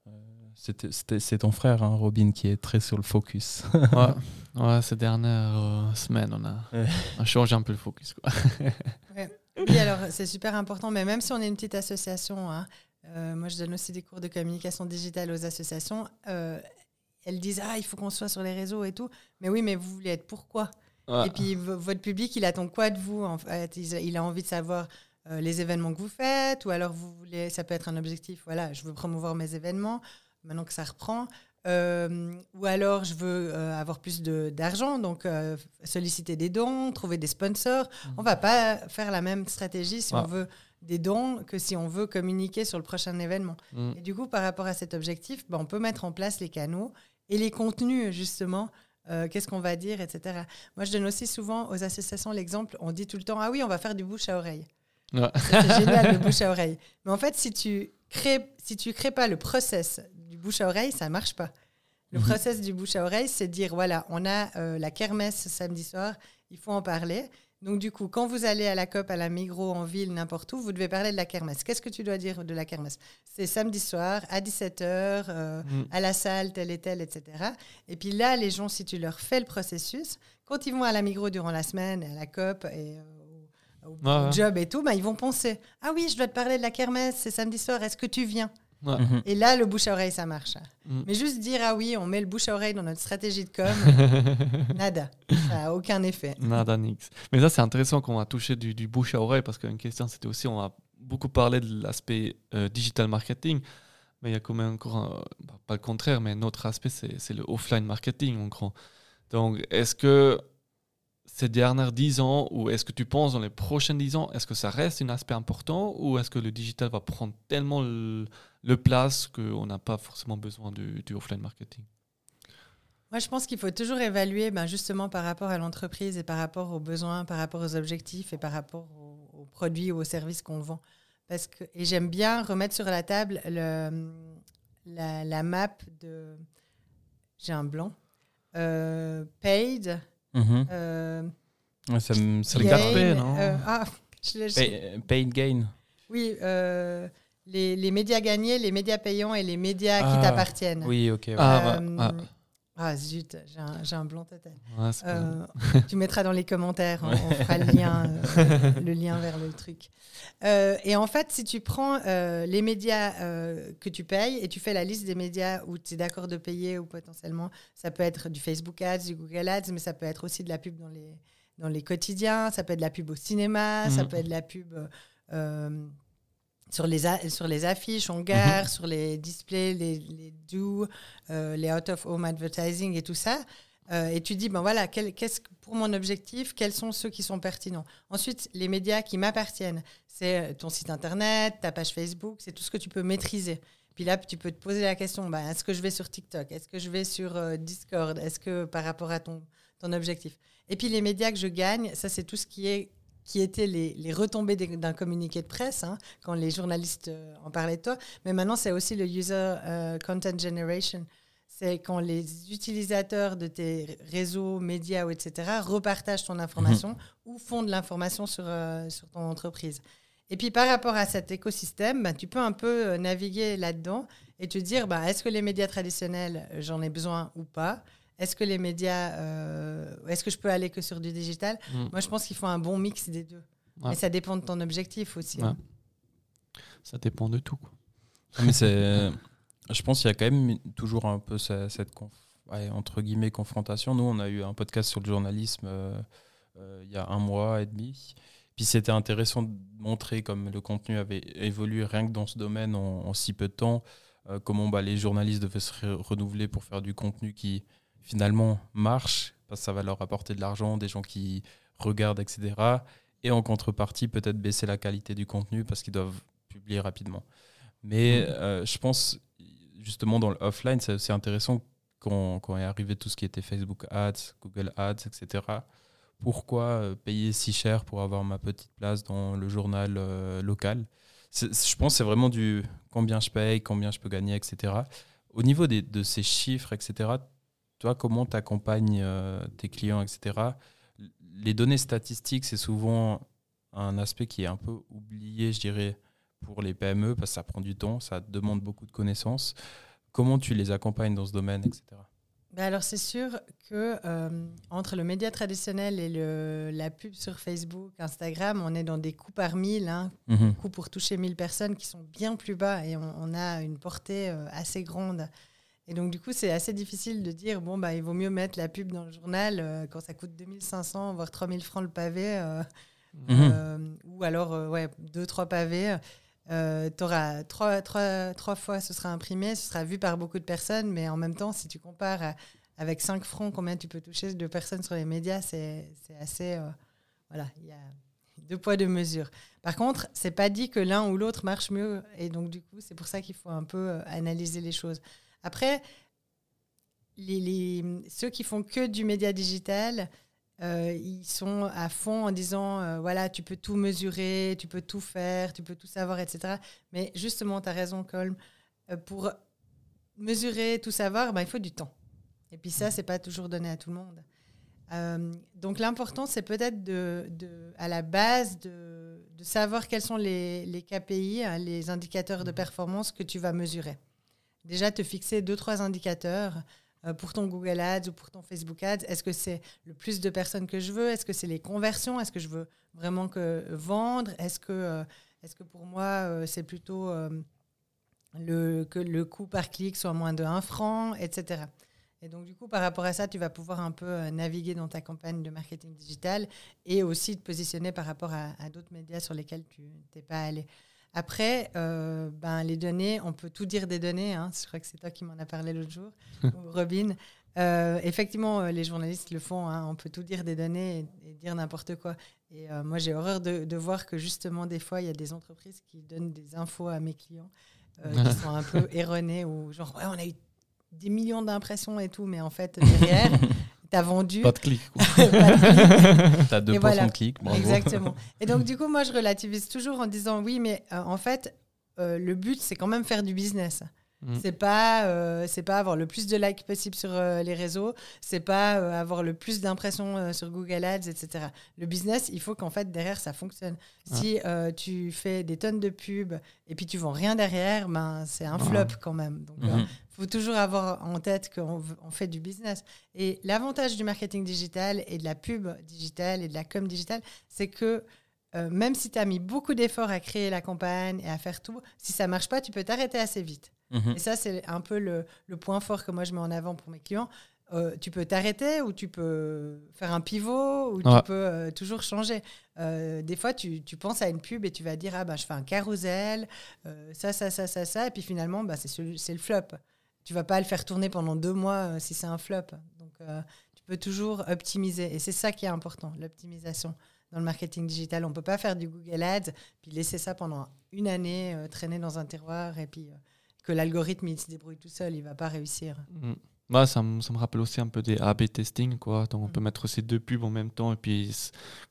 Euh, C'est ton frère, hein, Robin, qui est très sur le focus. ouais. Ouais, ces dernières euh, semaines, on a, Ouais. on a changé un peu le focus. Quoi. Oui, alors c'est super important, mais même si on est une petite association, hein, euh, moi je donne aussi des cours de communication digitale aux associations, euh, elles disent Ah, il faut qu'on soit sur les réseaux et tout. Mais oui, mais vous voulez être pourquoi? Ouais. Et puis votre public, il attend quoi de vous en fait il, il a envie de savoir euh, les événements que vous faites, ou alors vous voulez, ça peut être un objectif, voilà, je veux promouvoir mes événements, maintenant que ça reprend. Euh, ou alors je veux euh, avoir plus d'argent, donc euh, solliciter des dons, trouver des sponsors. On va pas faire la même stratégie si Ouais. on veut des dons que si on veut communiquer sur le prochain événement. Mm. Et du coup, par rapport à cet objectif, ben, on peut mettre en place les canaux et les contenus, justement. Qu'est-ce qu'on va dire, etc. Moi, je donne aussi souvent aux associations l'exemple, on dit tout le temps, ah oui, on va faire du bouche à oreille. Ouais. C'est génial, le bouche à oreille. Mais en fait, si tu crées, si tu crées pas le process bouche à oreille, ça marche pas. Le Mhm. process du bouche à oreille, c'est de dire, voilà, on a euh, la kermesse samedi soir, il faut en parler. Donc, du coup, quand vous allez à la COP, à la Migros, en ville, n'importe où, vous devez parler de la kermesse. Qu'est-ce que tu dois dire de la kermesse? C'est samedi soir, à 17h, Mm. à la salle, telle et telle, etc. Et puis là, les gens, si tu leur fais le processus, quand ils vont à la Migros durant la semaine, à la COP et euh, au, Ouais, job et tout, ben, ils vont penser Ah oui, je dois te parler de la kermesse, c'est samedi soir, est-ce que tu viens? Ouais. Mhm. Et là, le bouche à oreille, ça marche. Mm. Mais juste dire Ah oui, on met le bouche à oreille dans notre stratégie de com, nada. Ça n'a aucun effet. Nada, nix. Mais ça, c'est intéressant qu'on va toucher du, du bouche à oreille parce qu'une question, c'était aussi, on a beaucoup parlé de l'aspect euh, digital marketing, mais il y a quand même encore, un- bah, pas le contraire, mais un autre aspect, c'est c'est le offline marketing en gros. Donc, est-ce que ces dernières 10 ans, ou est-ce que tu penses dans les prochaines 10 ans, est-ce que ça reste un aspect important ou est-ce que le digital va prendre tellement le, le place qu'on n'a pas forcément besoin du, du offline marketing Moi, je pense qu'il faut toujours évaluer ben, justement par rapport à l'entreprise et par rapport aux besoins, par rapport aux objectifs et par rapport au, aux produits ou aux services qu'on vend. Parce que, et j'aime bien remettre sur la table le, la, la map de. J'ai un blanc. Euh, paid. Euh, ça me- ça C'est le gagne. 4P, gain, non euh, ah, je l'ai- je- Pay, paid gain. Oui, euh, les, les médias gagnés, les médias payants et les médias Ah, qui t'appartiennent. Oui, ok. ouais. Ah, Euh, ah. ah, zut, j'ai un, j'ai un blanc total. Ouais. Euh, tu mettras dans les commentaires, on, on fera le lien, euh, le lien vers le truc. Euh, et en fait, si tu prends euh, les médias euh, que tu payes et tu fais la liste des médias où tu es d'accord de payer ou potentiellement, ça peut être du Facebook Ads, du Google Ads, mais ça peut être aussi de la pub dans les, dans les quotidiens, ça peut être de la pub au cinéma, ça Mhm. peut être de la pub euh, sur, les sur les affiches en gare, Mhm. sur les displays, les, les do, euh, les out-of-home advertising et tout ça. Euh, et tu dis, ben voilà, qu'est-ce que- pour mon objectif, quels sont ceux qui sont pertinents? Ensuite, les médias qui m'appartiennent, c'est euh, ton site internet, ta page Facebook, c'est tout ce que tu peux maîtriser. Puis là, tu peux te poser la question, ben, est-ce que je vais sur TikTok? Est-ce que je vais sur euh, Discord? Est-ce que par rapport à ton, ton objectif? Et puis les médias que je gagne, ça c'est tout ce qui est qui étaient les, les retombées d'un communiqué de presse, hein, quand les journalistes euh, en parlaient de toi. Mais maintenant, c'est aussi le user euh, content generation. C'est quand les utilisateurs de tes réseaux, médias, etc., repartagent ton information ou font de l'information sur, euh, sur ton entreprise. Et puis par rapport à cet écosystème, ben, tu peux un peu naviguer là-dedans et te dire, ben, est-ce que les médias traditionnels, j'en ai besoin ou pas? Est-ce que les médias, euh, est-ce que je peux aller que sur du digital Mm. Moi, je pense qu'il faut un bon mix des deux. Ouais. Mais ça dépend de ton objectif aussi. hein. Ça dépend de tout. quoi. Mais c'est- je pense qu'il y a quand même toujours un peu ce- cette conf- ouais, entre guillemets confrontation. Nous, on a eu un podcast sur le journalisme euh, euh, il y a un mois et demi. Puis c'était intéressant de montrer comme le contenu avait évolué rien que dans ce domaine en, en si peu de temps, euh, comment bah, les journalistes devaient se re- renouveler pour faire du contenu qui finalement marche, parce que ça va leur apporter de l'argent, des gens qui regardent, etc. Et en contrepartie, peut-être baisser la qualité du contenu parce qu'ils doivent publier rapidement. Mais euh, je pense, justement, dans le offline, c'est aussi intéressant quand, quand est arrivé tout ce qui était Facebook Ads, Google Ads, etc. Pourquoi euh, payer si cher pour avoir ma petite place dans le journal euh, local? Je pense que c'est vraiment du combien je paye, combien je peux gagner, etc. Au niveau des- de ces chiffres, etc., toi, comment tu accompagnes tes clients, etc. Les données statistiques, c'est souvent un aspect qui est un peu oublié, je dirais, pour les PME, parce que ça prend du temps, ça demande beaucoup de connaissances. Comment tu les accompagnes dans ce domaine, etc. Ben alors c'est sûr que euh, entre le média traditionnel et le, la pub sur Facebook, Instagram, on est dans des coûts par mille, hein, Mhm. coûts pour toucher 1000 personnes qui sont bien plus bas et on, on a une portée euh, assez grande. Et donc du coup c'est assez difficile de dire bon bah il vaut mieux mettre la pub dans le journal euh, quand ça coûte 2500 voire 3000 francs le pavé euh, Mhm. euh, ou alors ouais deux trois pavés. Tu auras trois, trois, trois fois ce sera imprimé, ce sera vu par beaucoup de personnes, mais en même temps, si tu compares à- avec 5 francs, combien tu peux toucher de personnes sur les médias, c'est assez. euh, voilà, il y a deux poids, deux mesures. Par contre, c'est pas dit que l'un ou l'autre marche mieux, et donc du coup, c'est pour ça qu'il faut un peu analyser les choses. Après, les, les- ceux qui font que du média digital, euh, ils sont à fond en disant euh, voilà, tu peux tout mesurer, tu peux tout faire, tu peux tout savoir, etc. Mais justement, tu as raison, Colm. euh, pour mesurer, tout savoir, ben, il faut du temps. Et puis ça, c'est pas toujours donné à tout le monde. Donc l'important, c'est peut-être de, de- à la base de, de savoir quels sont les, les KPI, hein, les indicateurs de performance que tu vas mesurer. Déjà, te fixer deux, trois indicateurs euh, pour ton Google Ads ou pour ton Facebook Ads. Est-ce que c'est le plus de personnes que je veux? Est-ce que c'est les conversions? Est-ce que je veux vraiment que vendre? Est-ce que, euh, est-ce que pour moi, euh, c'est plutôt le, que le coût par clic soit moins de 1 franc, etc. Et donc, du coup, par rapport à ça, tu vas pouvoir un peu naviguer dans ta campagne de marketing digital et aussi te positionner par rapport à, à d'autres médias sur lesquels tu n'es pas allé. Après, euh, ben, les données, on peut tout dire des données. hein. Je crois que c'est toi qui m'en as parlé l'autre jour, ou Robin. Euh, effectivement, euh, les journalistes le font. hein. On peut tout dire des données et, et dire n'importe quoi. Et euh, moi, j'ai horreur de, de voir que justement, des fois, il y a des entreprises qui donnent des infos à mes clients qui sont un peu erronées ou genre, ouais, on a eu des millions d'impressions et tout, mais en fait, derrière, tu as vendu. Pas de clic. Pas de clic. Tu as 2% Et voilà. de bravo. Exactement. Et donc, du coup, moi, je relativise toujours en disant oui, mais euh, en fait, euh, le but, c'est quand même faire du business. Mm. C'est pas, euh, c'est pas avoir le plus de likes possible sur euh, les réseaux, c'est pas euh, avoir le plus d'impressions sur Google Ads, etc. Le business, il faut qu'en fait derrière ça fonctionne. Si tu fais des tonnes de pubs et puis tu vends rien derrière, ben c'est un flop quand même. Donc, Mhm. faut toujours avoir en tête qu'on on fait du business. Et l'avantage du marketing digital et de la pub digitale et de la com digitale, c'est que même si tu as mis beaucoup d'efforts à créer la campagne et à faire tout, si ça marche pas, tu peux t'arrêter assez vite. Mhm. Et ça, c'est un peu le, le point fort que moi je mets en avant pour mes clients. Euh, tu peux t'arrêter ou tu peux faire un pivot ou Ouais. tu peux euh, toujours changer. Euh, des fois, tu, tu penses à une pub et tu vas dire Ah, ben, je fais un carousel, euh, ça, ça, ça, ça, ça. Et puis finalement, bah, c'est le flop. Tu vas pas le faire tourner pendant deux mois si c'est un flop. Donc, tu peux toujours optimiser. Et c'est ça qui est important, l'optimisation. Dans le marketing digital, on peut pas faire du Google Ads puis laisser ça pendant une année euh, traîner dans un tiroir et puis euh, que l'algorithme il se débrouille tout seul, il va pas réussir. Mm. Bah, ça, me, ça me rappelle aussi un peu des A-B testing. Quoi. Donc, on Mm. peut mettre ces deux pubs en même temps. Et puis,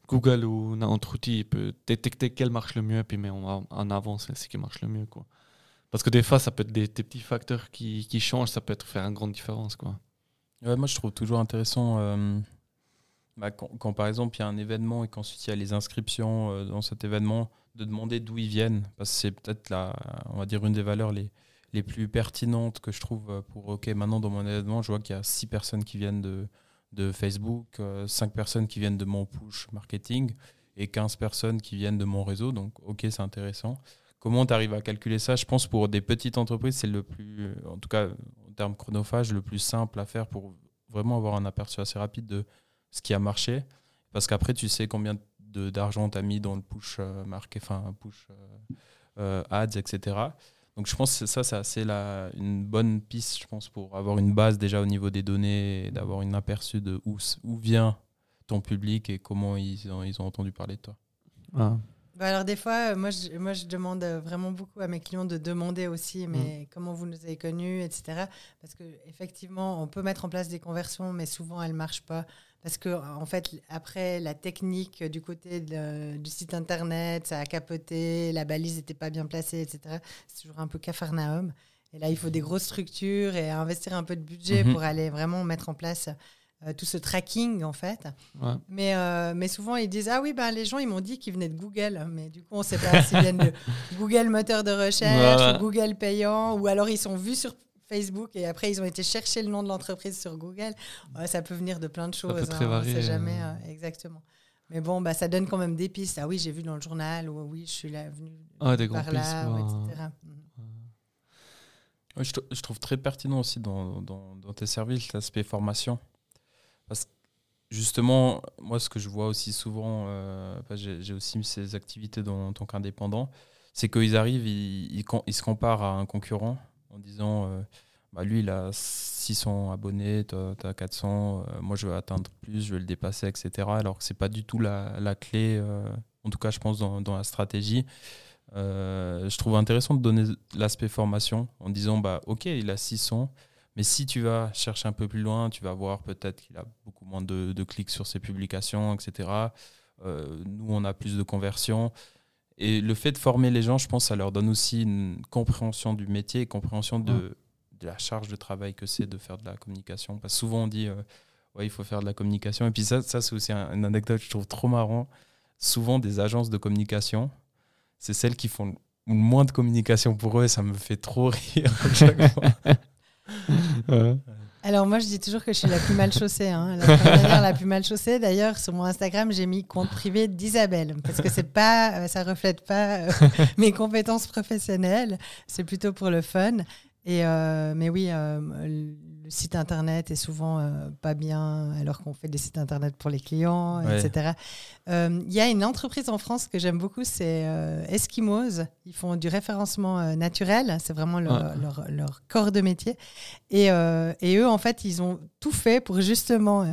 Google ou notre outil il peut détecter quelle marche le mieux. Et puis, mais on va en avant celle-ci qui marche le mieux. Quoi. Parce que des fois, ça peut être des, des petits facteurs qui, qui changent. Ça peut être faire une grande différence. Quoi. Ouais, moi, je trouve toujours intéressant euh, bah, quand, quand, par exemple, il y a un événement et qu'ensuite il y a les inscriptions euh, dans cet événement, de demander d'où ils viennent. Parce que c'est peut-être, on va dire, une des valeurs les, les plus pertinentes que je trouve euh, pour, OK, maintenant dans mon événement, je vois qu'il y a six personnes qui viennent de, de Facebook, euh, cinq personnes qui viennent de mon push marketing et 15 personnes qui viennent de mon réseau. Donc, OK, c'est intéressant. Comment tu arrives à calculer ça? Je pense pour des petites entreprises, c'est le plus, en tout cas en termes chronophages, le plus simple à faire pour vraiment avoir un aperçu assez rapide de ce qui a marché. Parce qu'après, tu sais combien d'argent tu as mis dans le push euh, marqué, enfin push euh, euh, ads, etc. Donc je pense que ça, c'est assez la, une bonne piste, je pense, pour avoir une base déjà au niveau des données et d'avoir une aperçu de où, où vient ton public et comment ils ont, ils ont entendu parler de toi. Ah. Bah alors des fois, euh, moi je, moi je demande euh, vraiment beaucoup à mes clients de demander aussi, mais comment vous nous avez connus, etc. Parce que effectivement, on peut mettre en place des conversions, mais souvent elles marchent pas. Parce que en fait, après la technique du côté de- du site internet, ça a capoté, la balise n'était pas bien placée, etc. C'est toujours un peu cafarnaum. Et là, il faut des grosses structures et investir un peu de budget Mhm. pour aller vraiment mettre en place euh, tout ce tracking en fait. Ouais. Mais, euh, mais souvent, ils disent Ah oui, ben, les gens, ils m'ont dit qu'ils venaient de Google. Mais du coup, on ne sait pas s'ils viennent de Google moteur de recherche Ouais. ou Google payant, ou alors ils sont vus sur Facebook et après, ils ont été chercher le nom de l'entreprise sur Google. Ouais, ça peut venir de plein de choses. peut très hein, on sait jamais euh. euh, exactement. Mais bon, bah, ça donne quand même des pistes. Ah oui, j'ai vu dans le journal, ou oui, je suis là, venu Ah, des par grands là, pistes, ou ouais. etc. Ouais, je, trou- je trouve très pertinent aussi dans, dans- dans tes services l'aspect formation. Parce que justement, moi, ce que je vois aussi souvent, euh, j'ai aussi ces activités dans- en tant qu'indépendant, c'est qu'ils arrivent, ils, ils se comparent à un concurrent en disant euh, bah, lui, il a 600 abonnés, toi, tu as 400, euh, moi, je veux atteindre plus, je veux le dépasser, etc. Alors que ce n'est pas du tout la, la clé, euh, en tout cas, je pense, dans, dans la stratégie. Euh, je trouve intéressant de donner l'aspect formation en disant bah ok il a 600 mais si tu vas chercher un peu plus loin tu vas voir peut-être qu'il a beaucoup moins de, de clics sur ses publications etc nous on a plus de conversions et le fait de former les gens je pense ça leur donne aussi une compréhension du métier et compréhension de, de la charge de travail que c'est de faire de la communication. Parce que souvent on dit euh, ouais il faut faire de la communication. Et puis ça, ça c'est aussi un- une anecdote que je trouve trop marrant. Souvent des agences de communication c'est celles qui font le moins de communication pour eux et ça me fait trop rire chaque fois. Alors moi je dis toujours que je suis la plus mal chaussée, hein. la plus mal chaussée. D'ailleurs sur mon Instagram j'ai mis compte privé d'Isabelle parce que c'est pas, euh, ça reflète pas euh, mes compétences professionnelles, c'est plutôt pour le fun. Et euh, mais oui, le site internet est souvent euh, pas bien alors qu'on fait des sites internet pour les clients, Ouais. etc. Euh, Il y a une entreprise en France que j'aime beaucoup, c'est euh, Eskimos. Ils font du référencement euh, naturel, c'est vraiment leur, Ouais. leur, leur corps de métier. Et, et eux, en fait, ils ont tout fait pour justement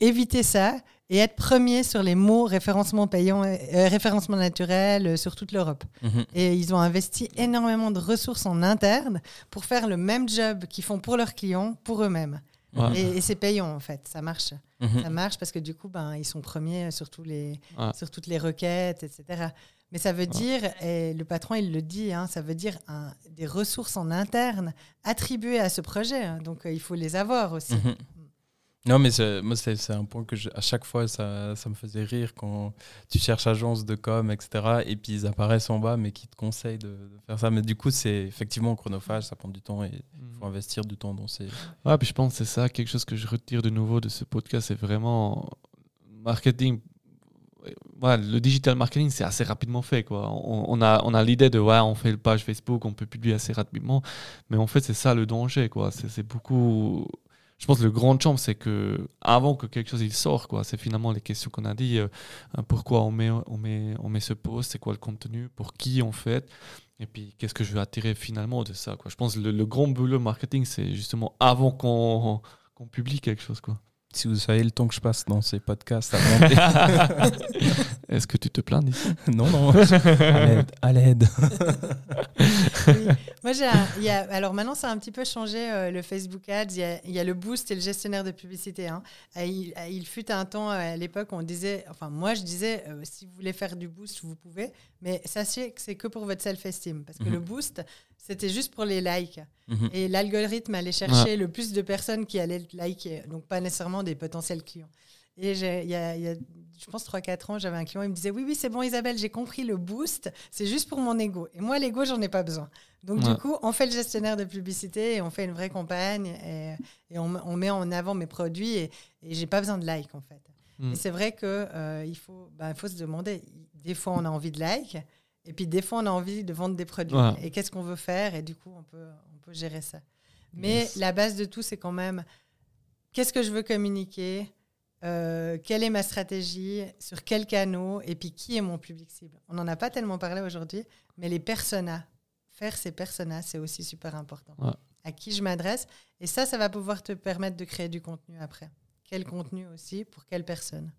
éviter ça et être premiers sur les mots référencement payant, euh, référencement naturel euh, sur toute l'Europe. Mhm. Et ils ont investi énormément de ressources en interne pour faire le même job qu'ils font pour leurs clients, pour eux-mêmes. Ouais. Et, et c'est payant en fait, ça marche. Mhm. Ça marche parce que du coup, ben, ils sont premiers sur, tous les, Ouais. sur toutes les requêtes, etc. Mais ça veut dire, et le patron il le dit, hein, ça veut dire un- des ressources en interne attribuées à ce projet. hein. donc euh, il faut les avoir aussi. Mhm. Non, mais moi, c'est un point que je- à chaque fois, ça, ça me faisait rire quand tu cherches agence de com, etc. Et puis ils apparaissent en bas, mais qui te conseillent de, de faire ça. Mais du coup, c'est effectivement chronophage, ça prend du temps et il faut investir du temps dans ces. Ouais, puis je pense que c'est ça, quelque chose que je retire de nouveau de ce podcast, c'est vraiment marketing. Ouais, le digital marketing, c'est assez rapidement fait. Quoi. On, on a, on a l'idée de, ouais, on fait le page Facebook, on peut publier assez rapidement, mais en fait, c'est ça le danger. Quoi. C'est beaucoup. Je pense que le grand champ, c'est que avant que quelque chose il sort, quoi, c'est finalement les questions qu'on a dit. euh, pourquoi on met, on, met, on met ce post, c'est quoi le contenu, pour qui on fait, et puis qu'est-ce que je veux attirer finalement de ça. Quoi. Je pense que le, le grand boulot marketing, c'est justement avant qu'on, qu'on publie quelque chose. Quoi. Si vous savez le temps que je passe dans ces podcasts à monter. Est-ce que tu te plains d'ici non, non. À l'aide. À l'aide. Oui. Moi, j'ai alors maintenant, ça a un petit peu changé euh, le Facebook Ads. Il y, a, il y a le Boost et le gestionnaire de publicité. hein. Il, il fut un temps euh, à l'époque, on disait, enfin moi je disais, euh, si vous voulez faire du Boost, vous pouvez, mais sachez que c'est que pour votre self-esteem, parce que Mhm. le Boost, c'était juste pour les likes. Mhm. Et l'algorithme allait chercher le plus de personnes qui allaient liker, donc pas nécessairement des potentiels clients. Et j'ai- il y a, il y a, je pense, 3-4 ans, j'avais un client, il me disait Oui, oui, c'est bon, Isabelle, j'ai compris le boost, c'est juste pour mon ego. Et moi, l'ego, j'en ai pas besoin. Donc, Ouais. du coup, on fait le gestionnaire de publicité et on fait une vraie campagne et, et on, on met en avant mes produits et, et j'ai pas besoin de likes, en fait. Mm. Et c'est vrai qu'il il faut, bah, faut se demander des fois, on a envie de likes. Et puis des fois, on a envie de vendre des produits. Ouais. Et qu'est-ce qu'on veut faire? Et du coup, on peut, on peut gérer ça. Mais Yes. la base de tout, c'est quand même qu'est-ce que je veux communiquer? Euh, Quelle est ma stratégie Sur quels canaux Et puis qui est mon public cible? On n'en a pas tellement parlé aujourd'hui, mais les personas, faire ces personas, c'est aussi super important. Ouais. À qui je m'adresse Et ça, ça va pouvoir te permettre de créer du contenu après. Quel contenu aussi Pour quelle personne?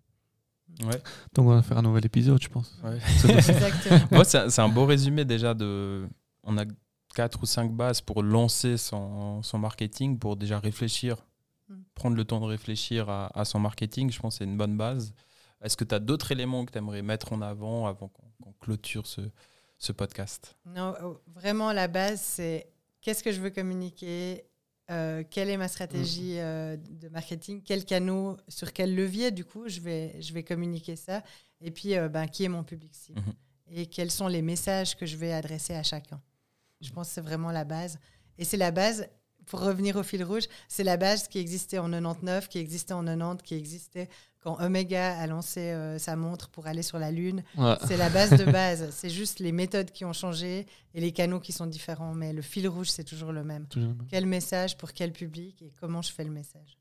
Ouais. Donc on va faire un nouvel épisode, je pense. Ouais. Exactement. Moi, c'est un- beau résumé déjà de. On a quatre ou cinq bases pour lancer son, son marketing, pour déjà réfléchir. Prendre le temps de réfléchir à, à son marketing. Je pense que c'est une bonne base. Est-ce que tu as d'autres éléments que tu aimerais mettre en avant avant qu'on clôture ce, ce podcast? Non, euh, vraiment, la base, c'est qu'est-ce que je veux communiquer euh, Quelle est ma stratégie euh, de marketing Quels canaux Sur quel levier, du coup, je vais, je vais communiquer ça Et puis, euh, ben, qui est mon public cible Mhm. Et quels sont les messages que je vais adresser à chacun Je pense que c'est vraiment la base. Et c'est la base, pour revenir au fil rouge, c'est la base qui existait en 99, qui existait en 90, qui existait quand Omega a lancé euh, sa montre pour aller sur la Lune. Ouais. C'est la base de base. C'est juste les méthodes qui ont changé et les canaux qui sont différents. Mais le fil rouge, c'est toujours le même. Toujours le même. Quel message pour quel public et comment je fais le message?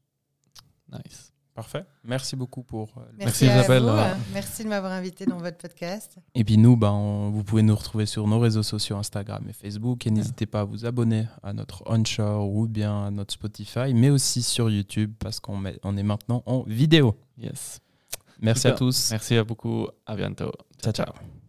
Nice. Parfait. Merci beaucoup pour. euh, le- Merci, à Isabelle. vous. Ouais. Merci de m'avoir invité dans votre podcast. Et puis nous, ben, on- vous pouvez nous retrouver sur nos réseaux sociaux Instagram et Facebook. Et n'hésitez pas à vous abonner à notre Onshore ou bien à notre Spotify, mais aussi sur YouTube parce qu'on met- on est maintenant en vidéo. Yes. Merci Super. à tous. Merci à beaucoup. À bientôt. Ciao, ciao.